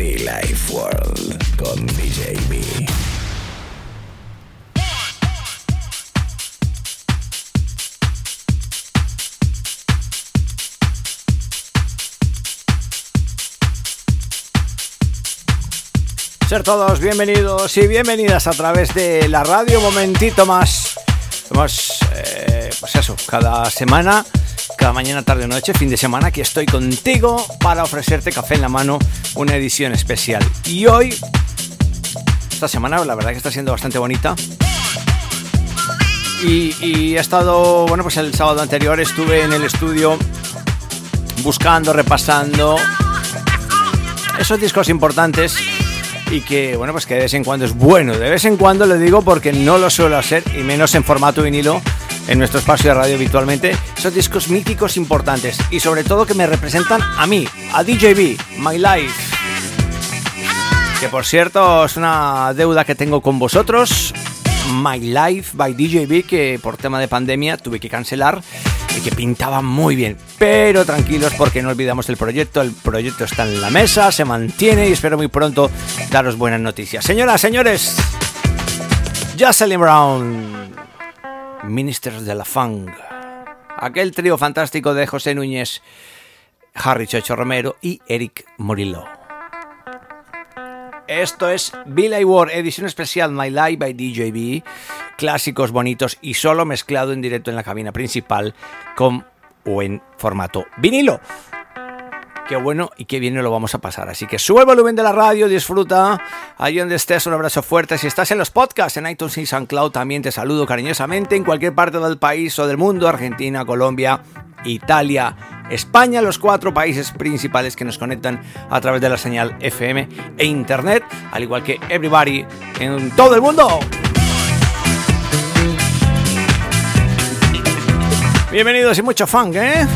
Life World con DJ. Ser todos bienvenidos y bienvenidas a través de la radio Momentito Más. Hemos, eh, pues eso, cada semana, cada mañana, tarde o noche, fin de semana, aquí estoy contigo para ofrecerte café en la mano, una edición especial. Y hoy, esta semana, la verdad que está siendo bastante bonita. Y, y he estado, bueno, pues el sábado anterior estuve en el estudio buscando, repasando esos discos importantes y que bueno pues que de vez en cuando es bueno de vez en cuando lo digo porque no lo suelo hacer y menos en formato vinilo en nuestro espacio de radio habitualmente esos discos míticos importantes y sobre todo que me representan a mí a DJB My Life que por cierto es una deuda que tengo con vosotros My Life by DJB que por tema de pandemia tuve que cancelar y que pintaba muy bien. Pero tranquilos porque no olvidamos el proyecto, el proyecto está en la mesa, se mantiene y espero muy pronto daros buenas noticias. Señoras, señores, Jocelyn Brown, Ministers de la Funk, aquel trío fantástico de José Núñez, Harry Chocho Romero y Eric Morillo. Esto es Bill War, edición especial My Life by DJB. Clásicos bonitos y solo mezclado en directo en la cabina principal con o en formato vinilo. Qué bueno y qué bien lo vamos a pasar. Así que sube el volumen de la radio, disfruta. Ahí donde estés, un abrazo fuerte. Si estás en los podcasts, en iTunes y SoundCloud, también te saludo cariñosamente en cualquier parte del país o del mundo, Argentina, Colombia, Italia, España, los cuatro países principales que nos conectan a través de la señal FM e Internet, al igual que everybody en todo el mundo. Bienvenidos y mucho funk, ¿eh?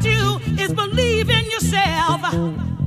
do is believe in yourself.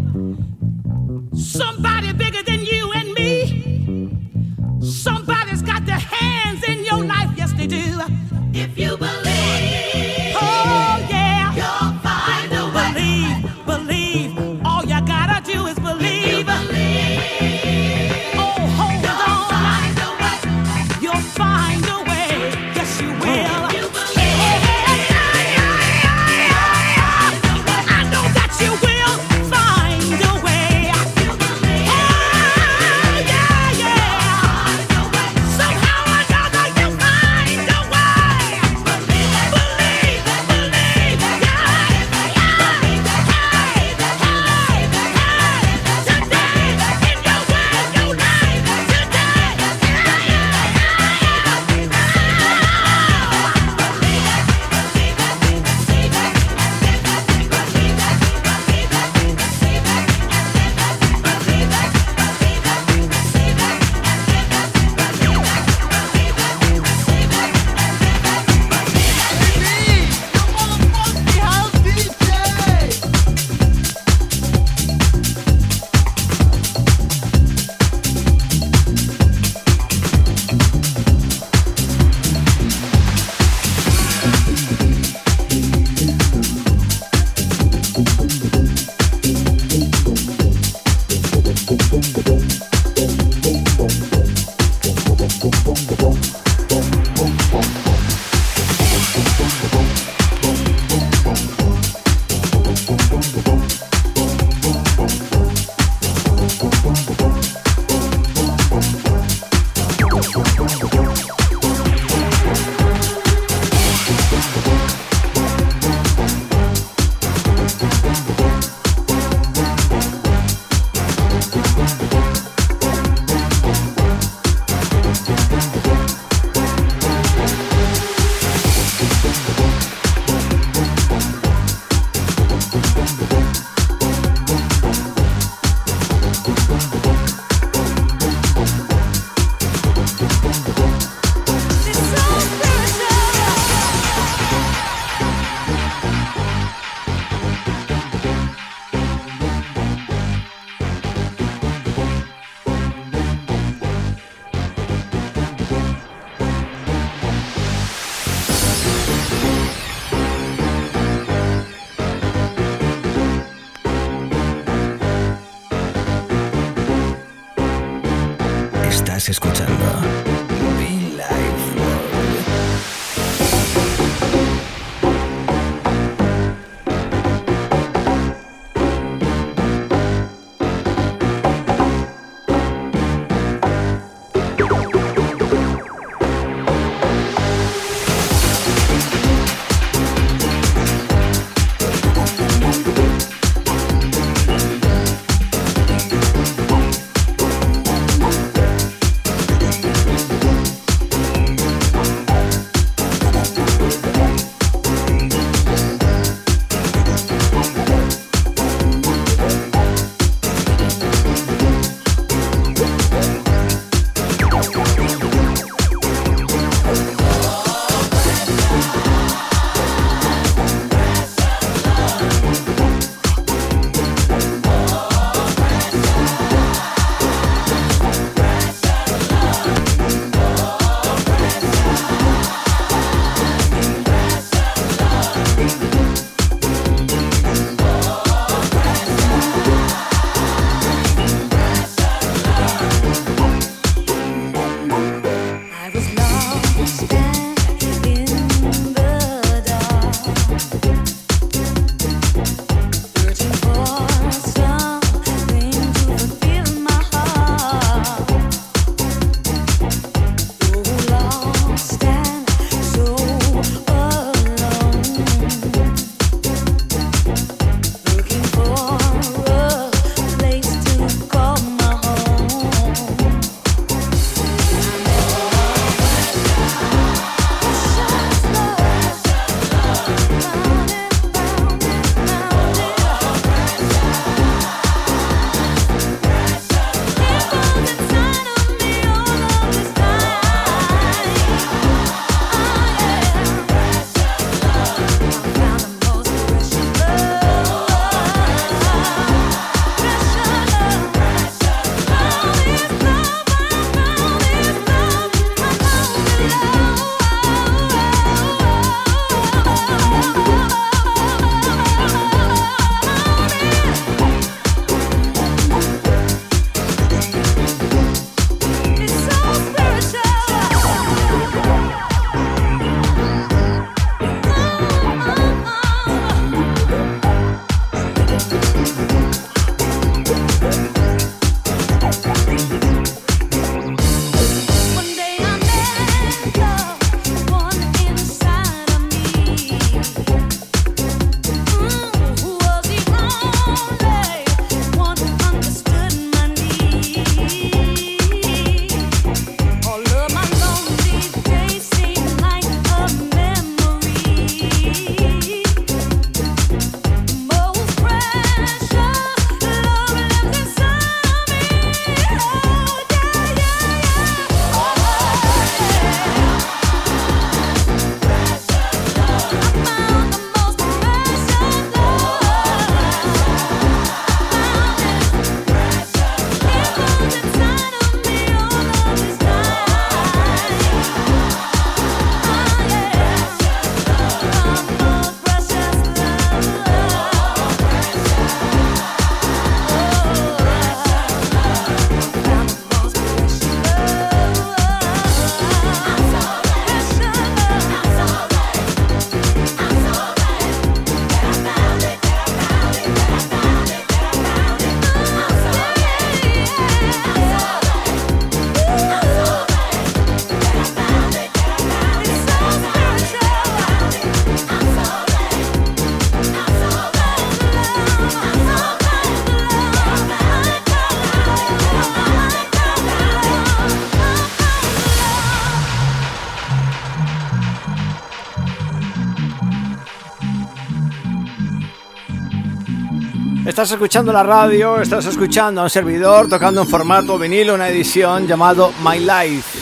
Estás escuchando la radio, estás escuchando a un servidor tocando en formato vinilo una edición llamado My Life.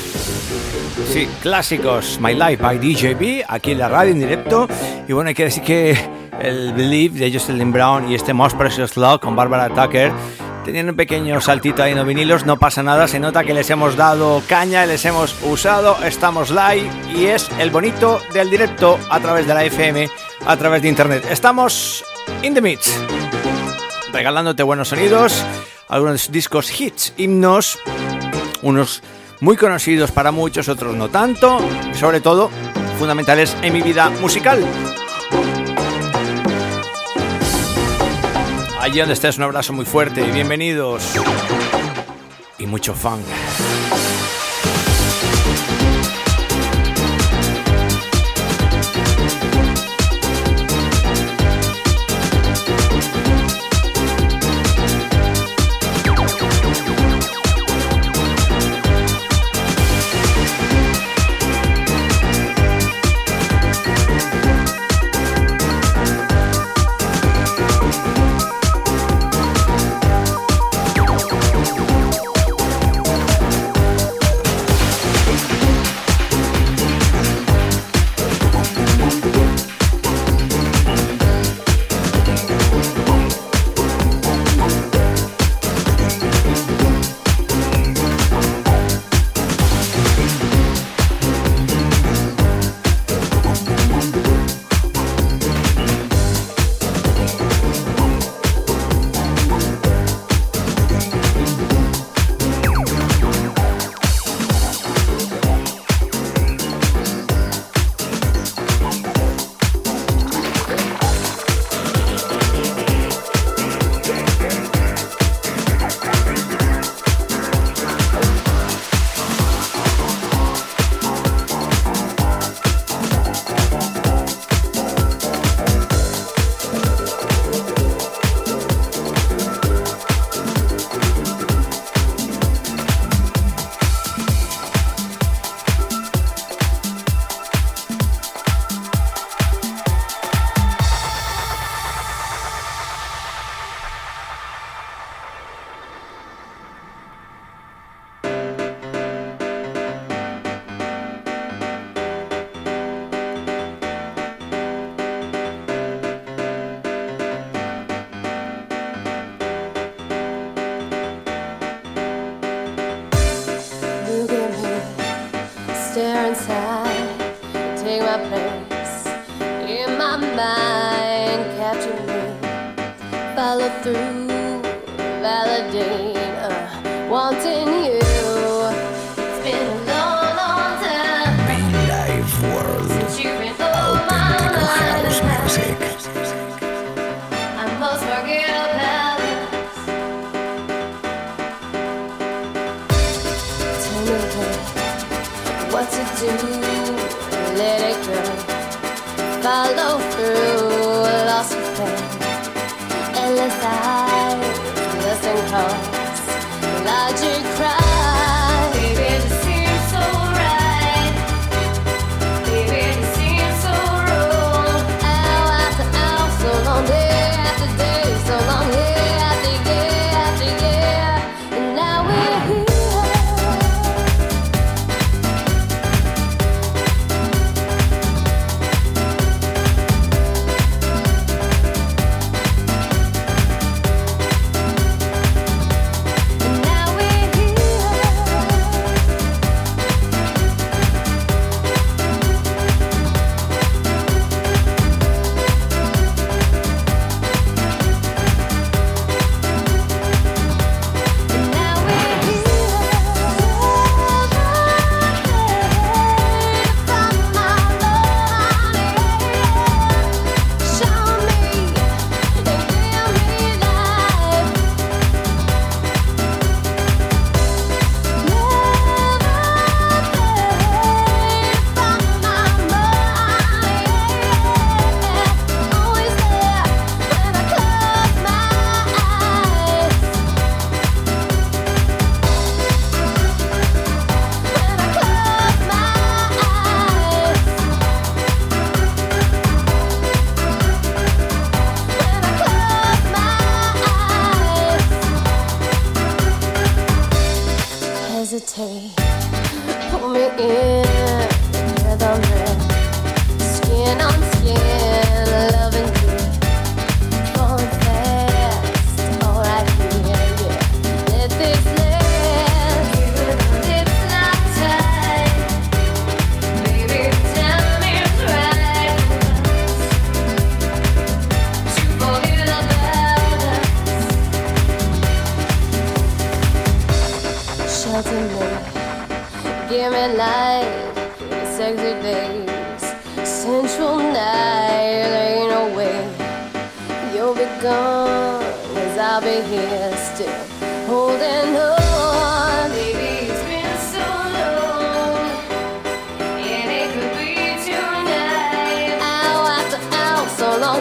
Sí, clásicos, My Life by DJB, aquí en la radio en directo. Y bueno, hay que decir que el Believe de Jocelyn Brown y este Most Precious Love con Barbara Tucker tenían un pequeño saltito ahí en los vinilos, no pasa nada, se nota que les hemos dado caña, les hemos usado, estamos live y es el bonito del directo a través de la FM, a través de internet. Estamos in the mix regalándote buenos sonidos, algunos discos hits, himnos, unos muy conocidos para muchos, otros no tanto, sobre todo fundamentales en mi vida musical. Allí donde estés, un abrazo muy fuerte y bienvenidos. Y mucho funk.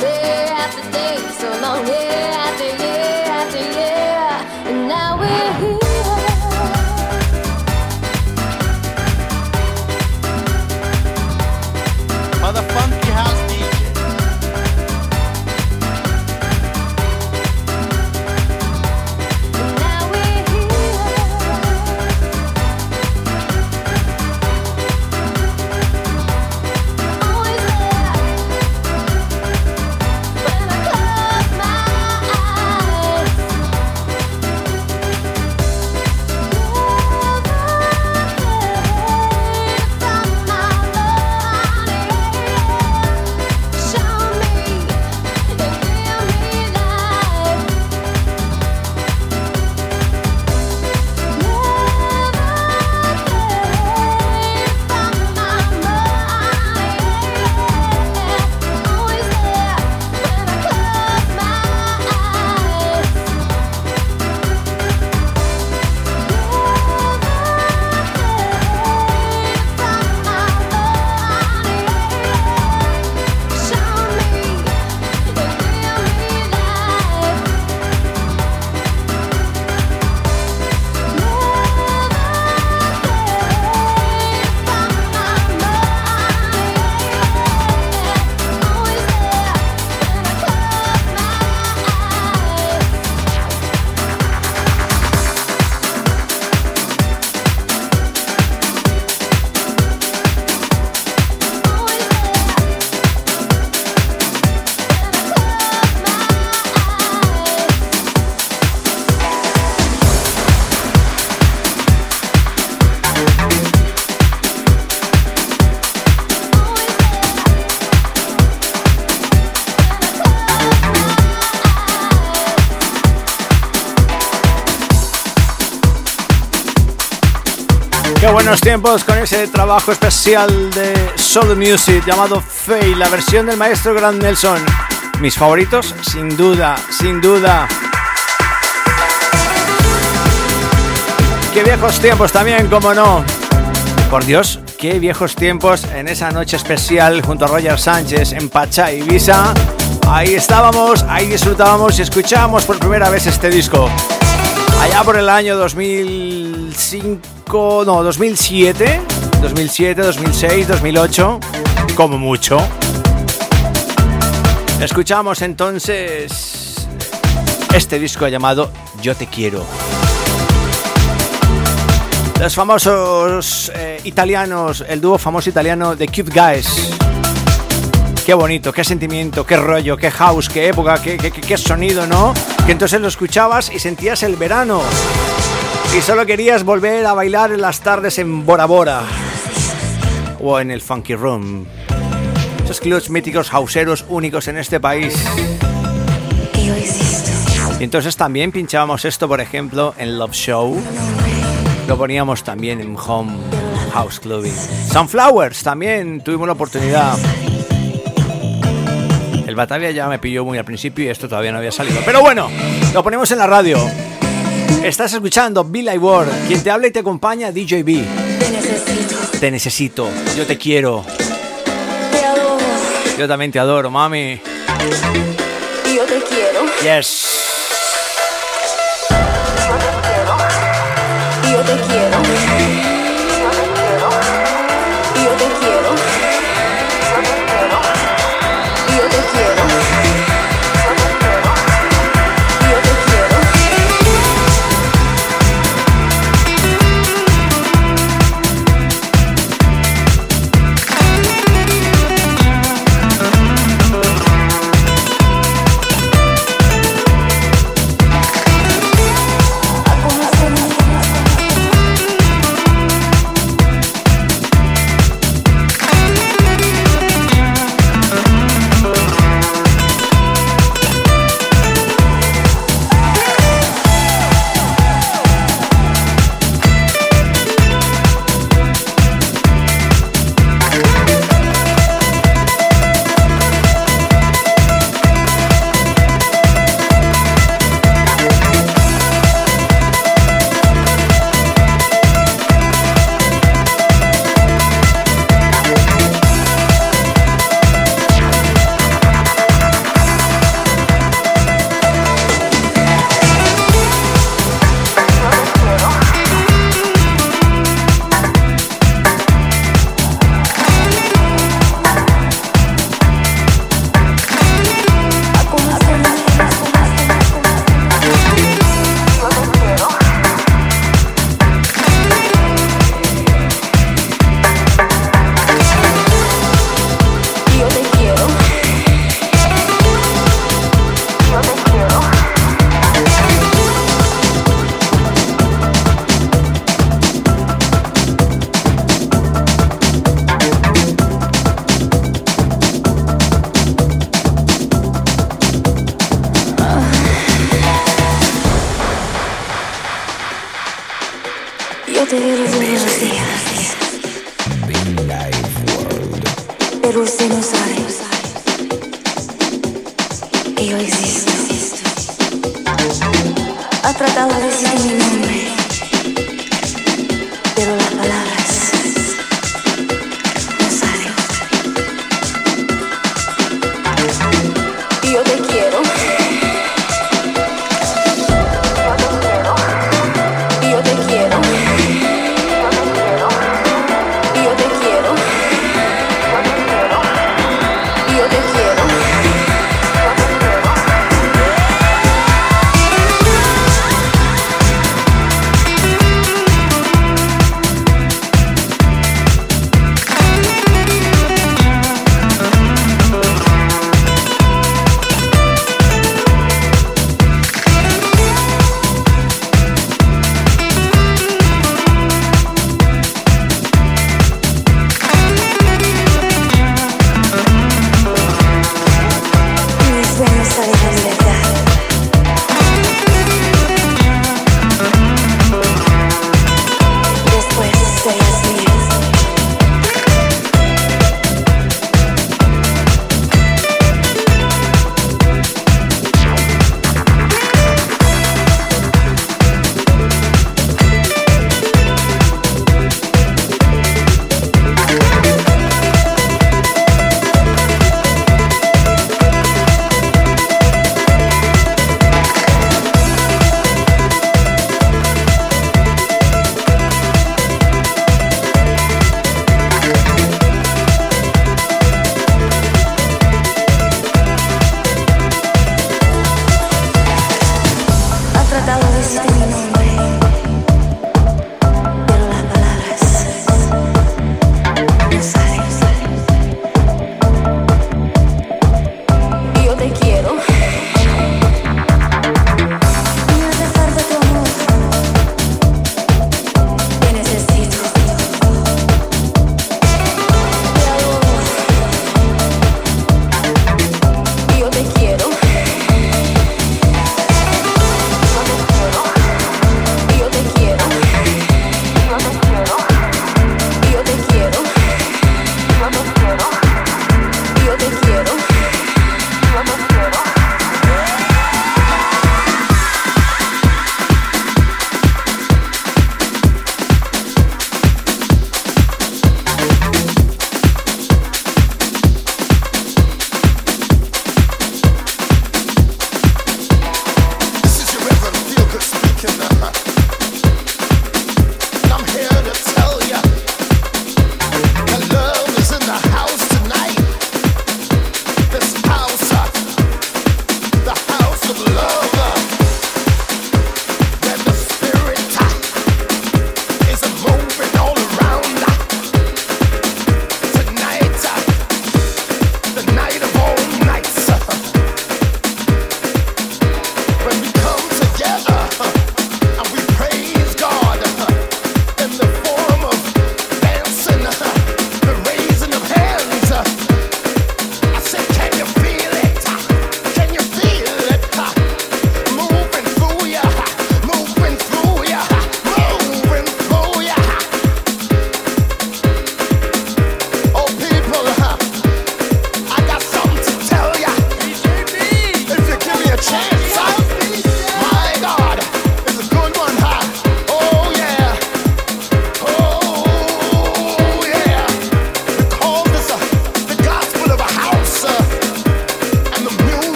lonely after day, so long. Buenos tiempos con ese trabajo especial de Soul Music llamado Faye, la versión del maestro Grant Nelson. Mis favoritos, sin duda, sin duda. Qué viejos tiempos también, como no. Por Dios, qué viejos tiempos en esa noche especial junto a Roger Sánchez en Pachá, Ibiza. Ahí estábamos, ahí disfrutábamos y escuchábamos por primera vez este disco. Allá por el año 2005, no, 2007, 2007, 2006, 2008, como mucho. Escuchamos entonces este disco llamado Yo te quiero. Los famosos eh, italianos, el dúo famoso italiano de Cute Guys. Qué bonito, qué sentimiento, qué rollo, qué house, qué época, qué, qué, qué sonido, ¿no? Que entonces lo escuchabas y sentías el verano. Y solo querías volver a bailar en las tardes en Bora Bora. O en el Funky Room. Esos clubs míticos houseeros únicos en este país. Y entonces también pinchábamos esto, por ejemplo, en Love Show. Lo poníamos también en Home House Clubbing. Sunflowers también tuvimos la oportunidad. El Batavia ya me pilló muy al principio y esto todavía no había salido. Pero bueno, lo ponemos en la radio. Estás escuchando Bill Ward, quien te habla y te acompaña DJ B. Te necesito, Te necesito, yo te quiero. te adoro, Yo también te adoro, mami. y yo te quiero, Yes. y yo te quiero, pero usted no sabe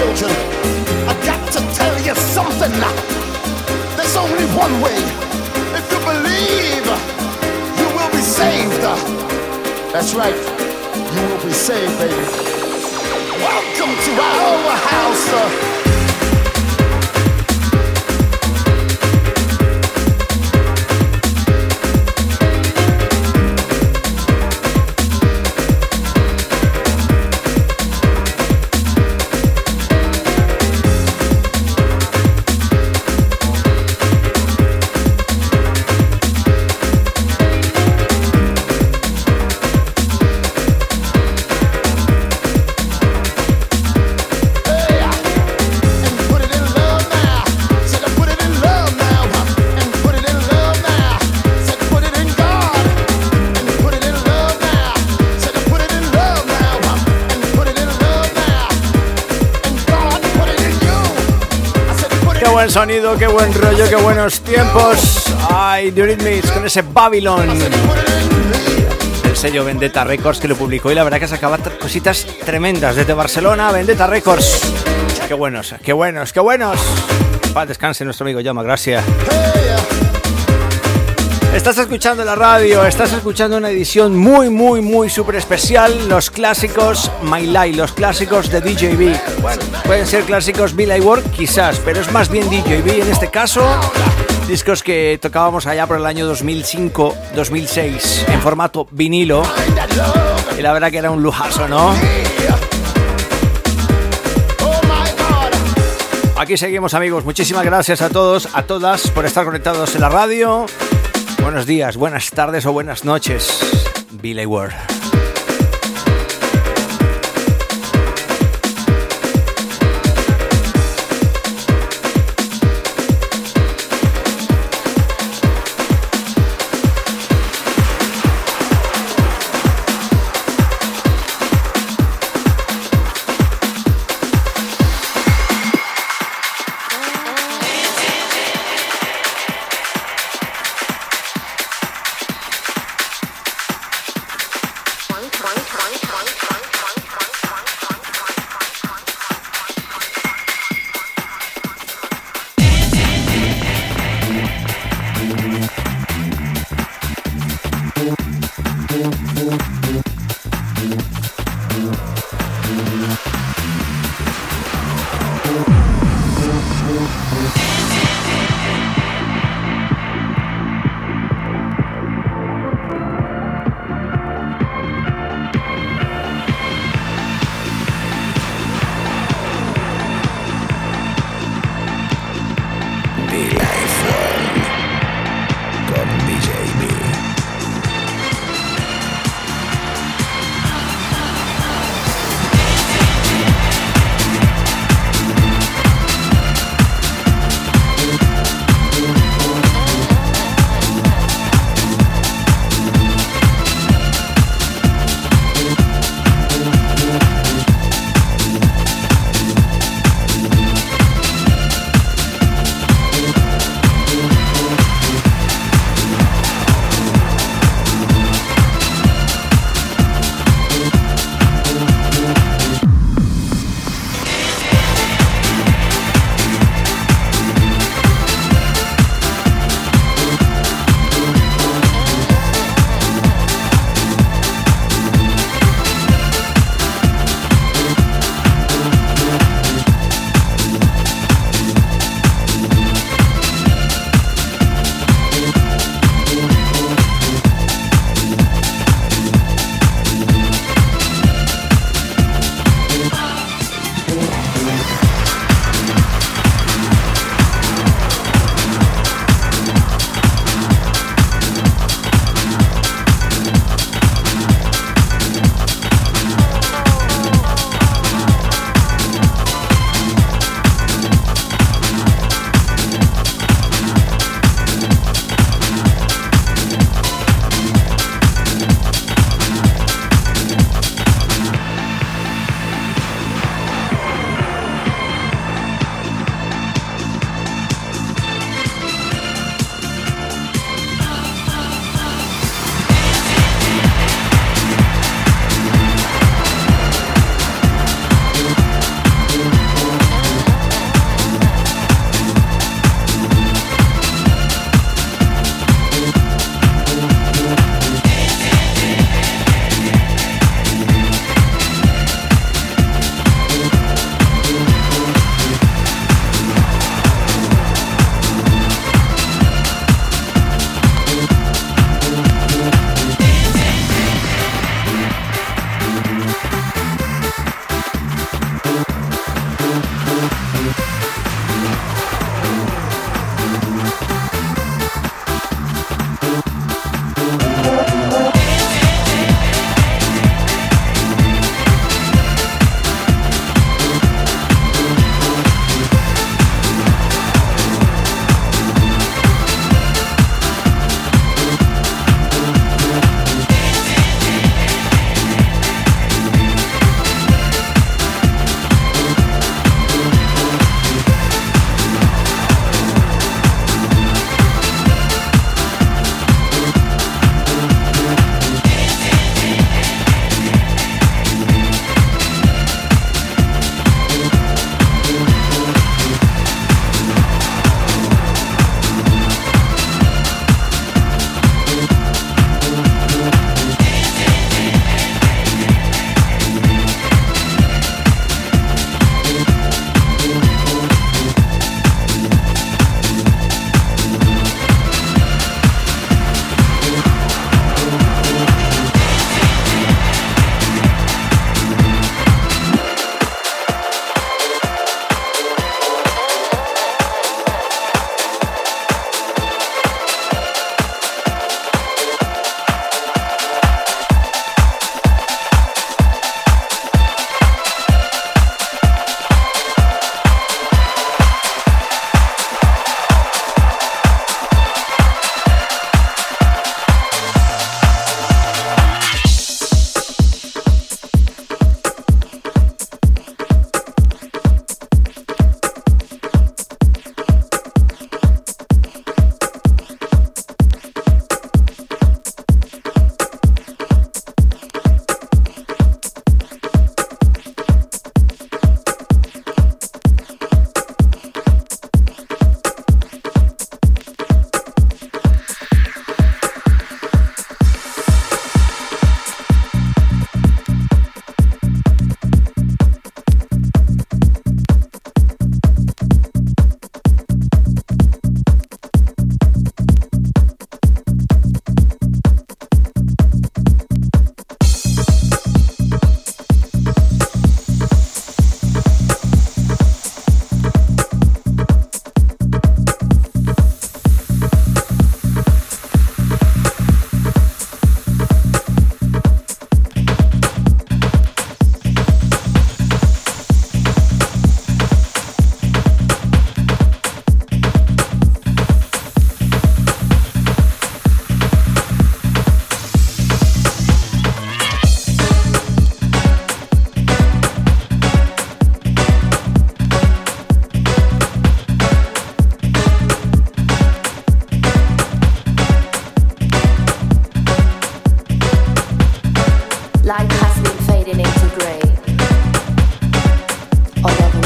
children, I got to tell you something. There's only one way. If you believe, you will be saved. That's right. You will be saved, baby. Welcome to our house. Qué buen rollo, qué buenos tiempos. Ay, The con ese Babylon. El sello Vendetta Records que lo publicó y la verdad que sacaba cositas tremendas desde Barcelona, Vendetta Records. Qué buenos, qué buenos, qué buenos. Paz descanse nuestro amigo Llama, gracias. Estás escuchando la radio, estás escuchando una edición muy, muy, muy súper especial. Los clásicos My Life, los clásicos de DJB. Bueno, pueden ser clásicos Billy Work, quizás, pero es más bien DJB en este caso. Discos que tocábamos allá por el año 2005-2006 en formato vinilo. Y la verdad que era un lujazo, ¿no? Aquí seguimos amigos, muchísimas gracias a todos, a todas por estar conectados en la radio. Buenos días, buenas tardes o buenas noches. Billy Ward.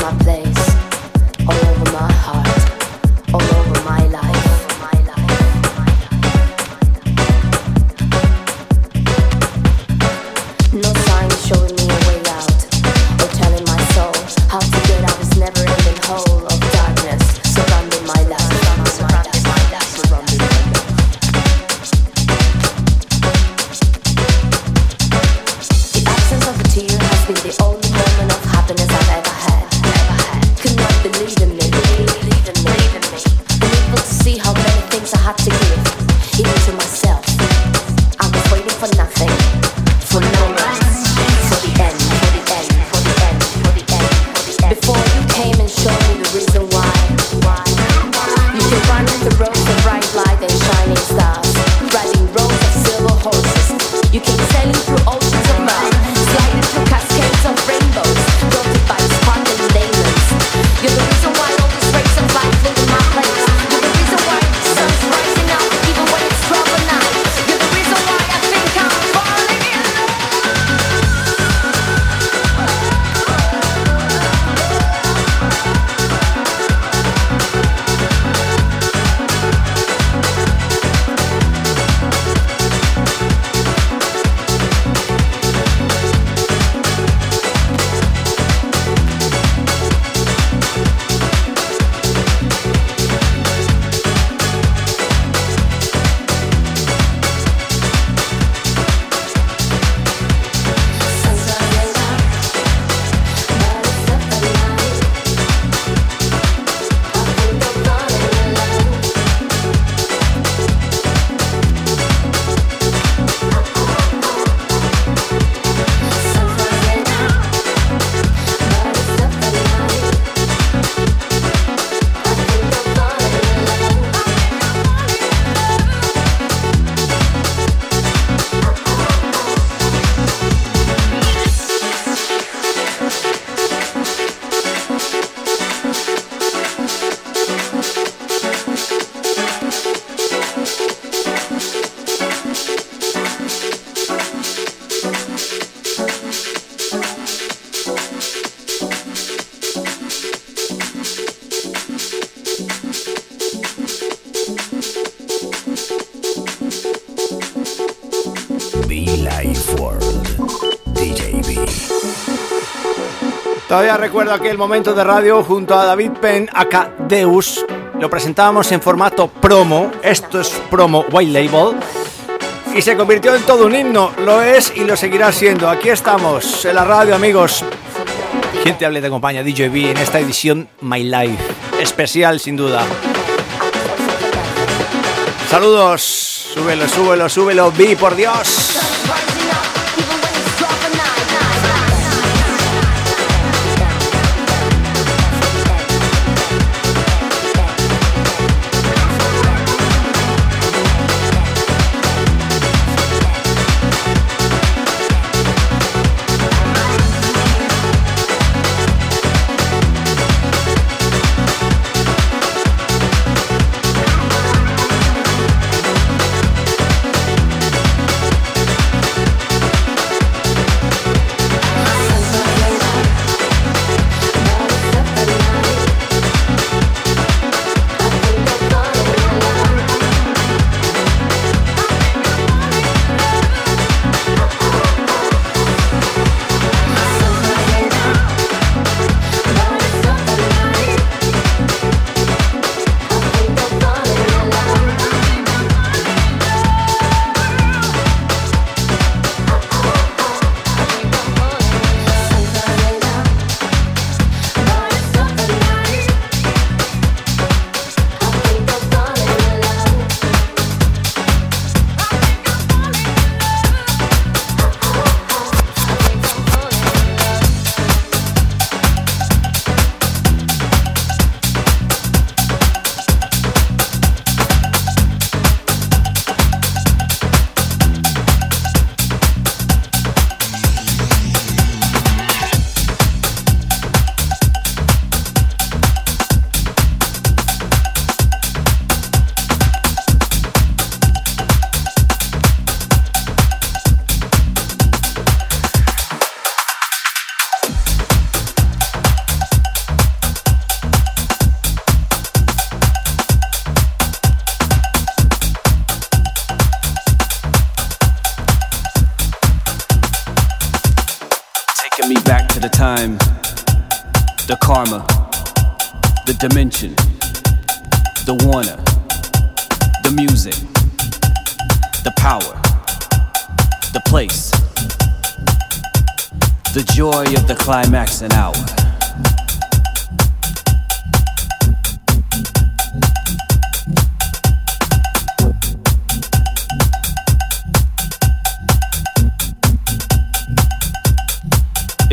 Todavía recuerdo aquel momento de radio junto a David Penn, acá Deus. Lo presentábamos en formato promo. Esto es promo White Label. Y se convirtió en todo un himno. Lo es y lo seguirá siendo. Aquí estamos en la radio, amigos. Quien te hable te acompaña, DJB, en esta edición My Life. Especial, sin duda. Saludos. Súbelo, súbelo, súbelo. Vi, por Dios.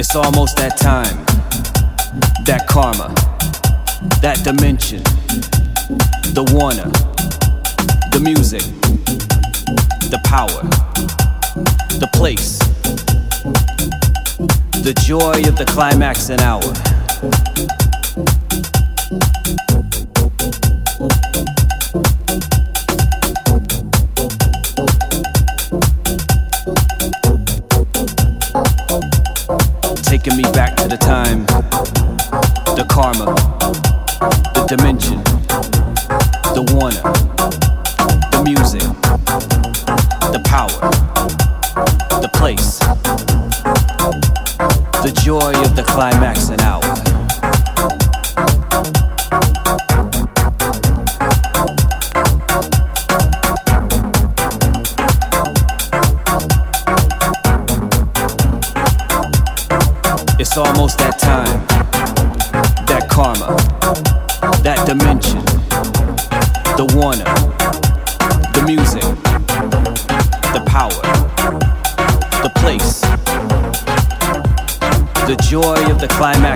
It's almost that time, that karma, that dimension, the warner, the music, the power, the place, the joy of the climax and hour. Taking me back to the time, the karma, the dimension, the warner, the music, the power, the place, the joy of the climax and hour. Almost that time, that karma, that dimension, the warner, the music, the power, the place, the joy of the climax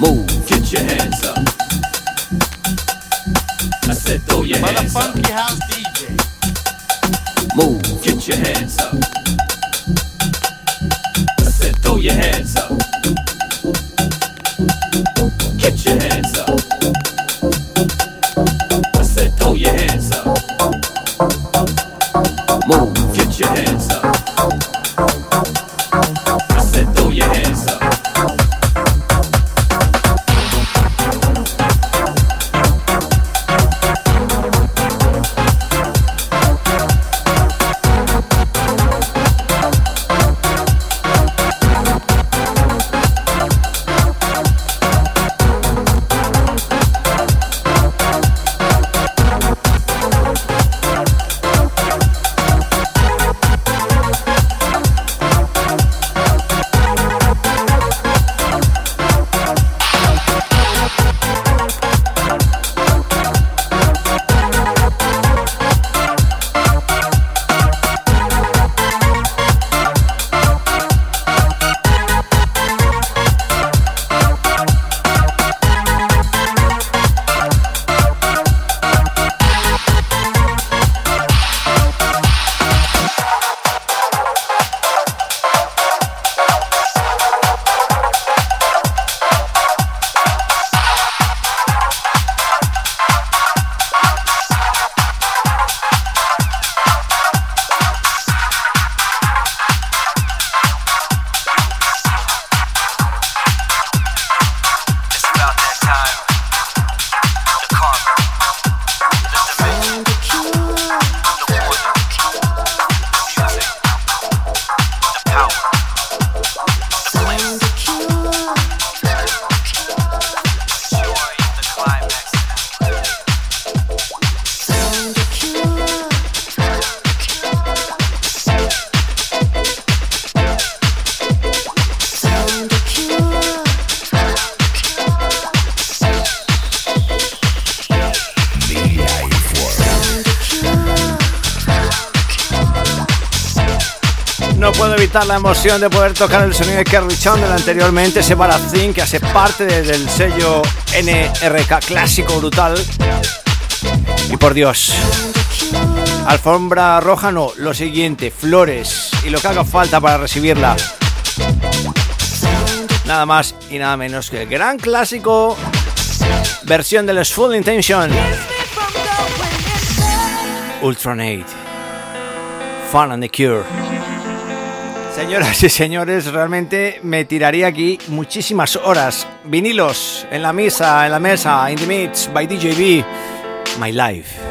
Move, get your hands up. I said throw your hands up. funky house DJ. Move, get your hands up. La emoción de poder tocar el sonido de Kerry Chandler anteriormente, ese Barazín que hace parte de- del sello NRK clásico brutal. Y por Dios, Alfombra roja no, lo siguiente, flores y lo que haga falta para recibirla. Nada más y nada menos que el gran clásico versión de los Full Intention. Ultronate. Fun and the Cure. Señoras y señores, realmente me tiraría aquí muchísimas horas. Vinilos en la mesa, en la mesa, in the mix by DJB. My life.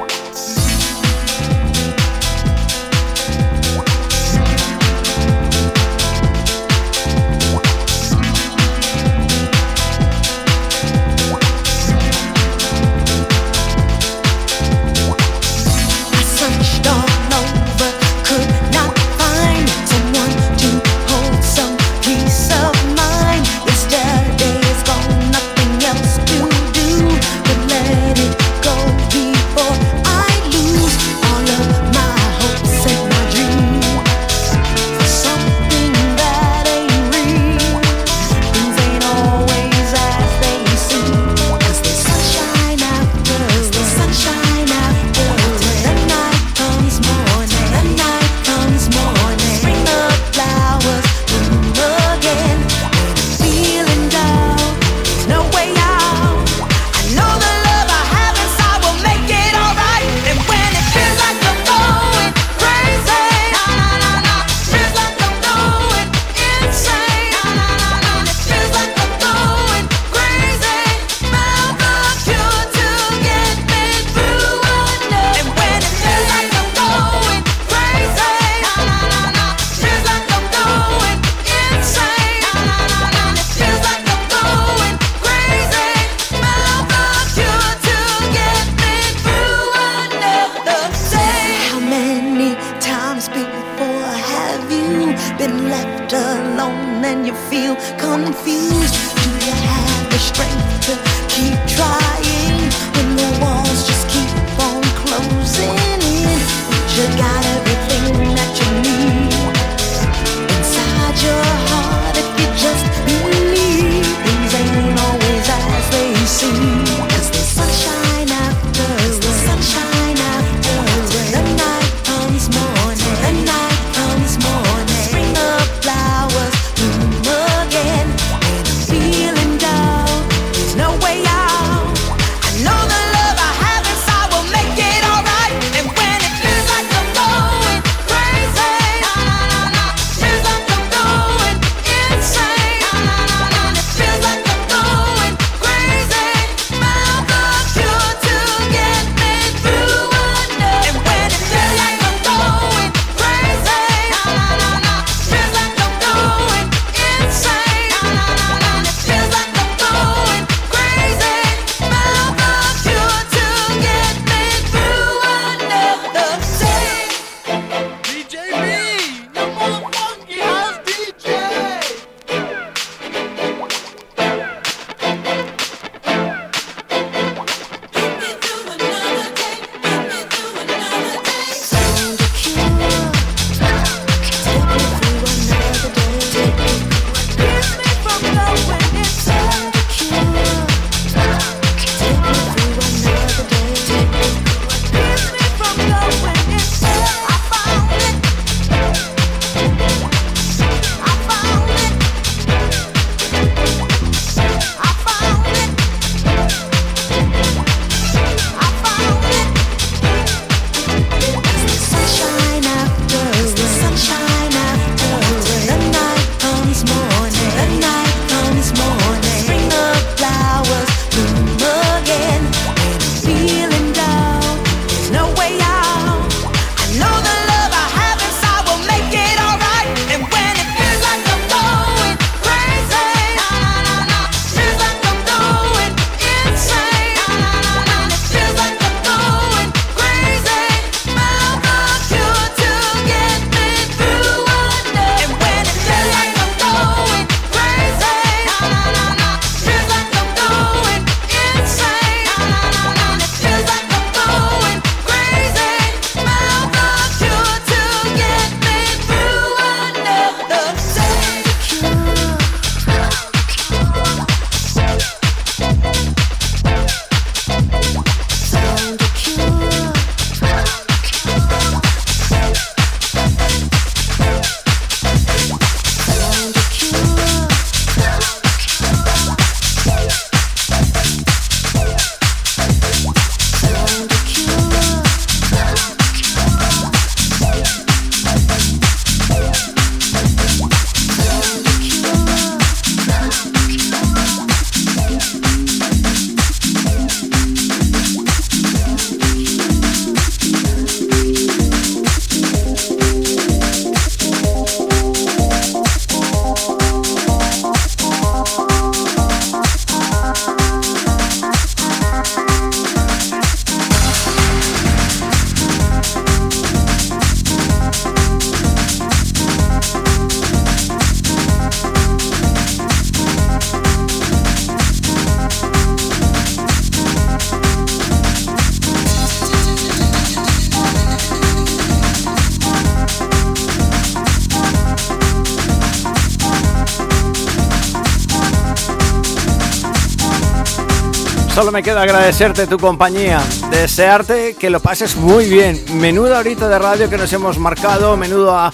Solo me queda agradecerte tu compañía, desearte que lo pases muy bien. Menudo ahorita de radio que nos hemos marcado, menudo a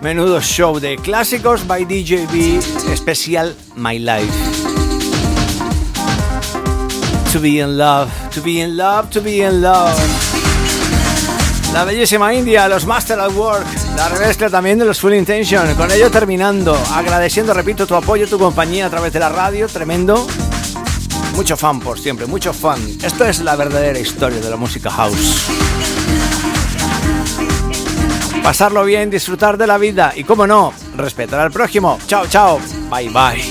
menudo show de clásicos by DJB, especial My Life. To be in love, to be in love, to be in love. La bellísima India, los Master at Work, la remezcla también de los Full Intention. Con ello terminando, agradeciendo, repito, tu apoyo, tu compañía a través de la radio, tremendo. Mucho fan por siempre, mucho fan. Esto es la verdadera historia de la música house. Pasarlo bien, disfrutar de la vida y, como no, respetar al prójimo. Chao, chao. Bye, bye.